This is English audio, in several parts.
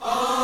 getting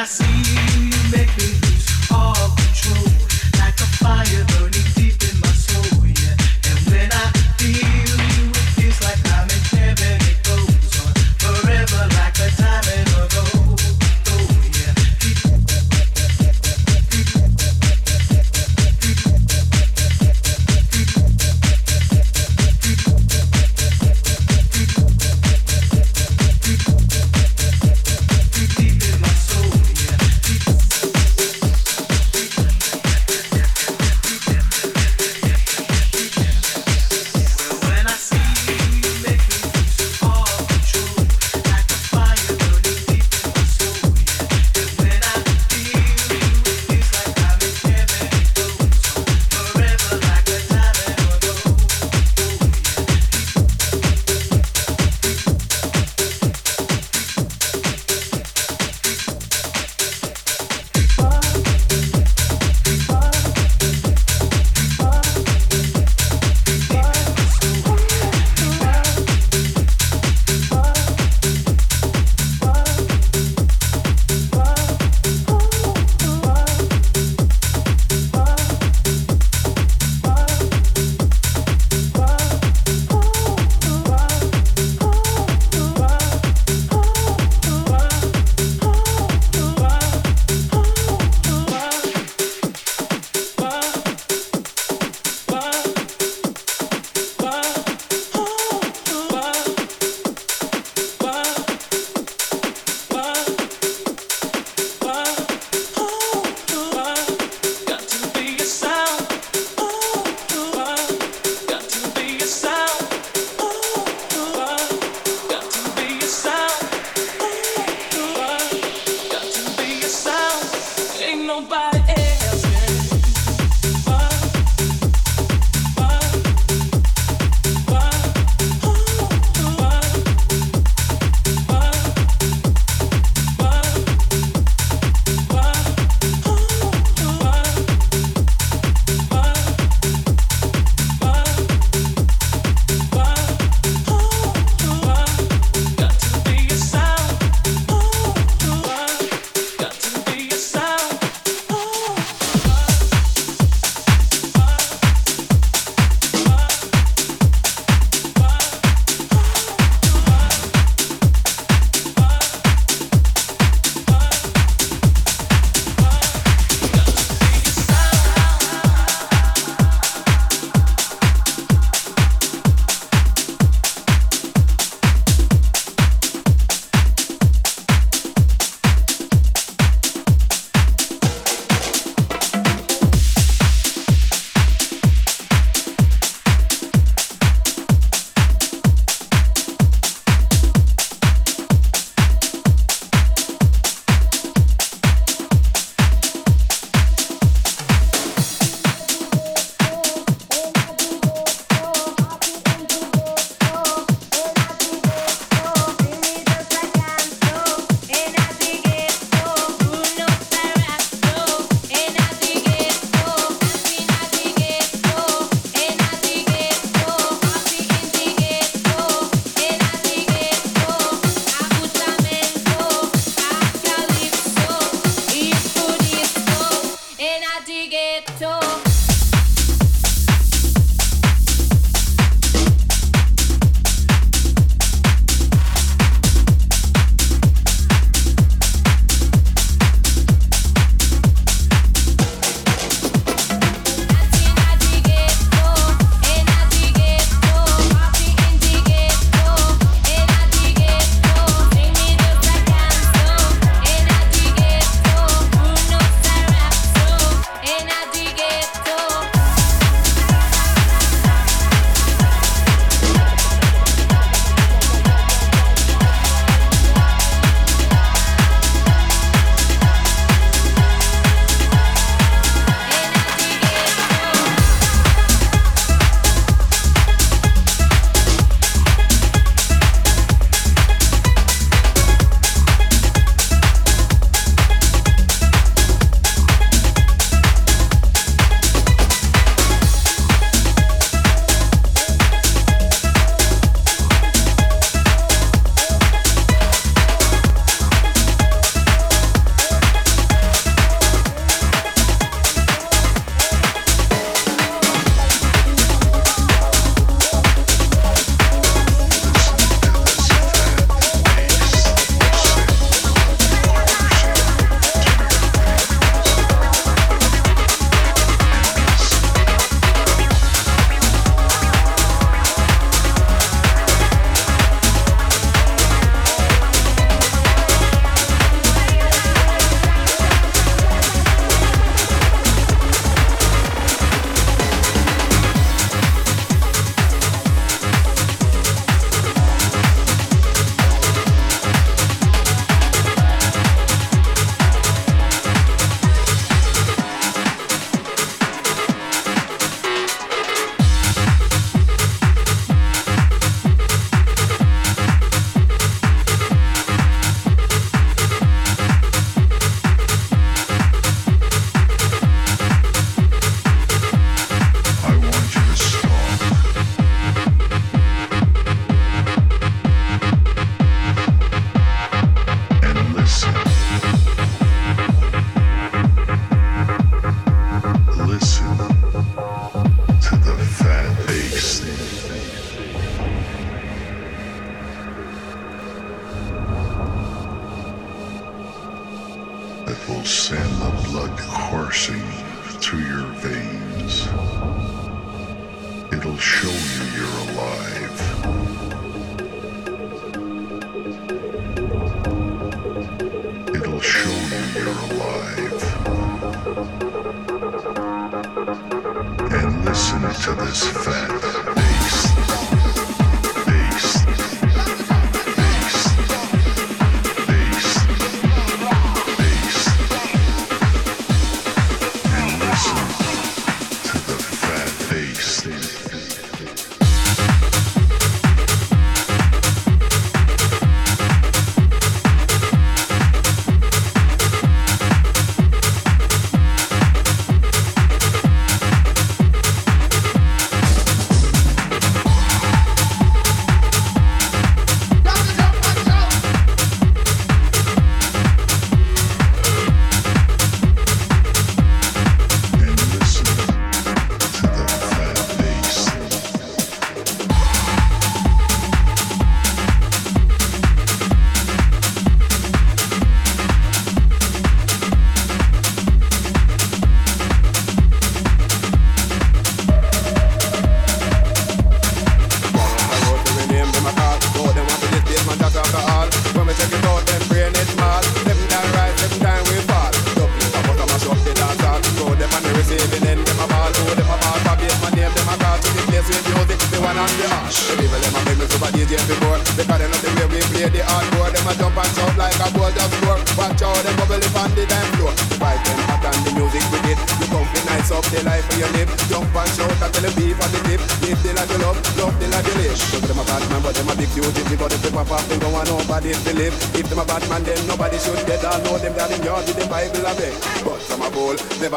nací.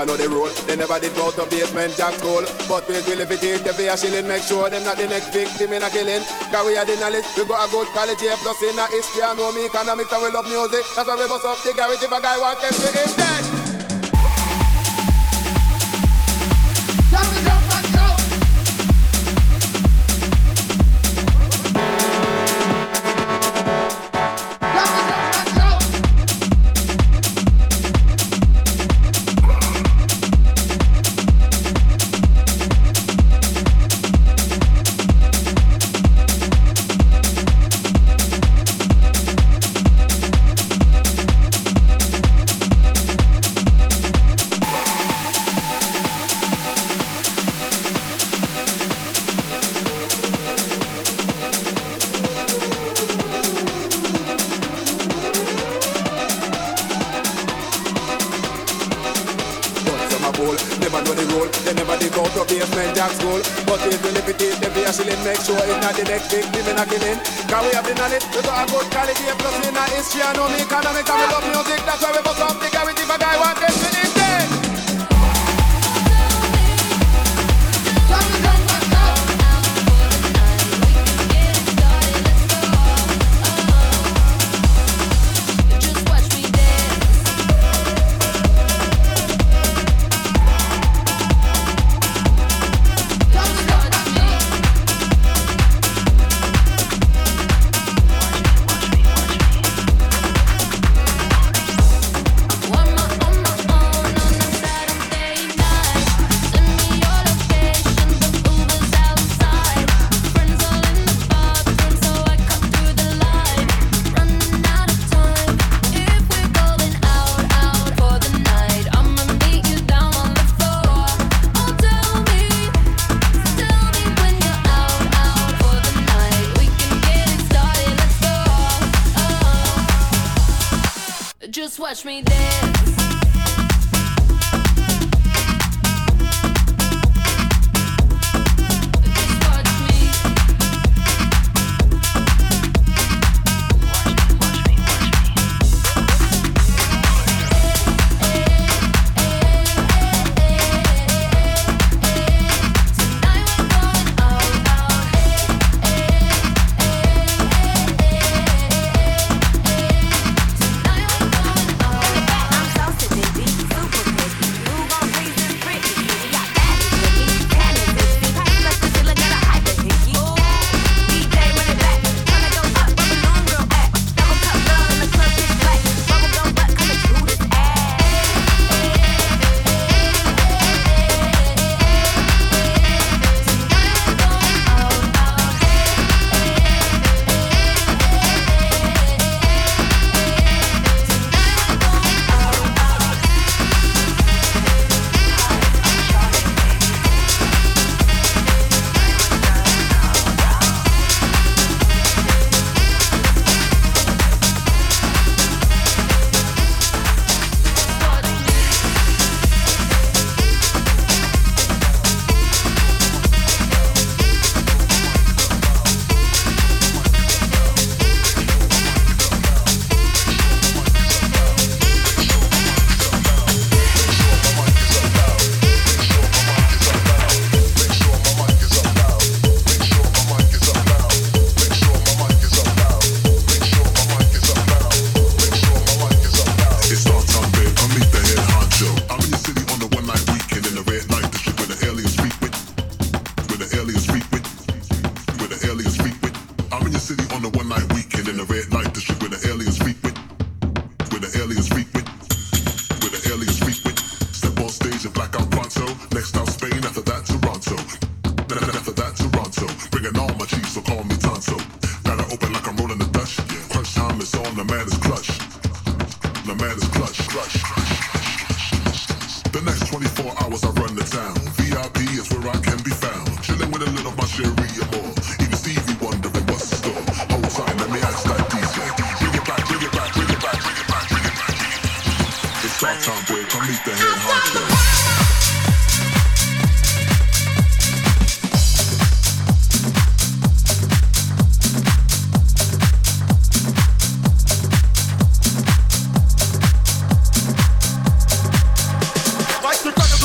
I know the rule. They never did go to basement jack school. But we will if it is the fear shilling, make sure them not the next victim in a killing. Cause we are the knowledge, we got a good college here, plus in a history, I know me economics and we love music. That's why we bust up the garage if a guy wants to be dead. next big women are killing. Cause we have been on it, we got a good quality of plus in our history. I know me economics and we love music, that's why we bust up guarantee. If a guy want this, we need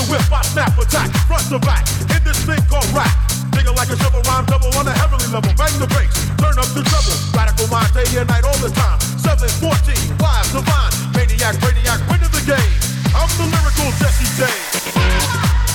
Of whip, I snap attack, front to back, in this thing called rap. Nigga like a shovel rhyme double on a heavenly level. Bang the bass, turn up the treble. Radical mind day and night all the time. 714, live, divine, maniac, radiac, winning the game. I'm the lyrical Jesse James.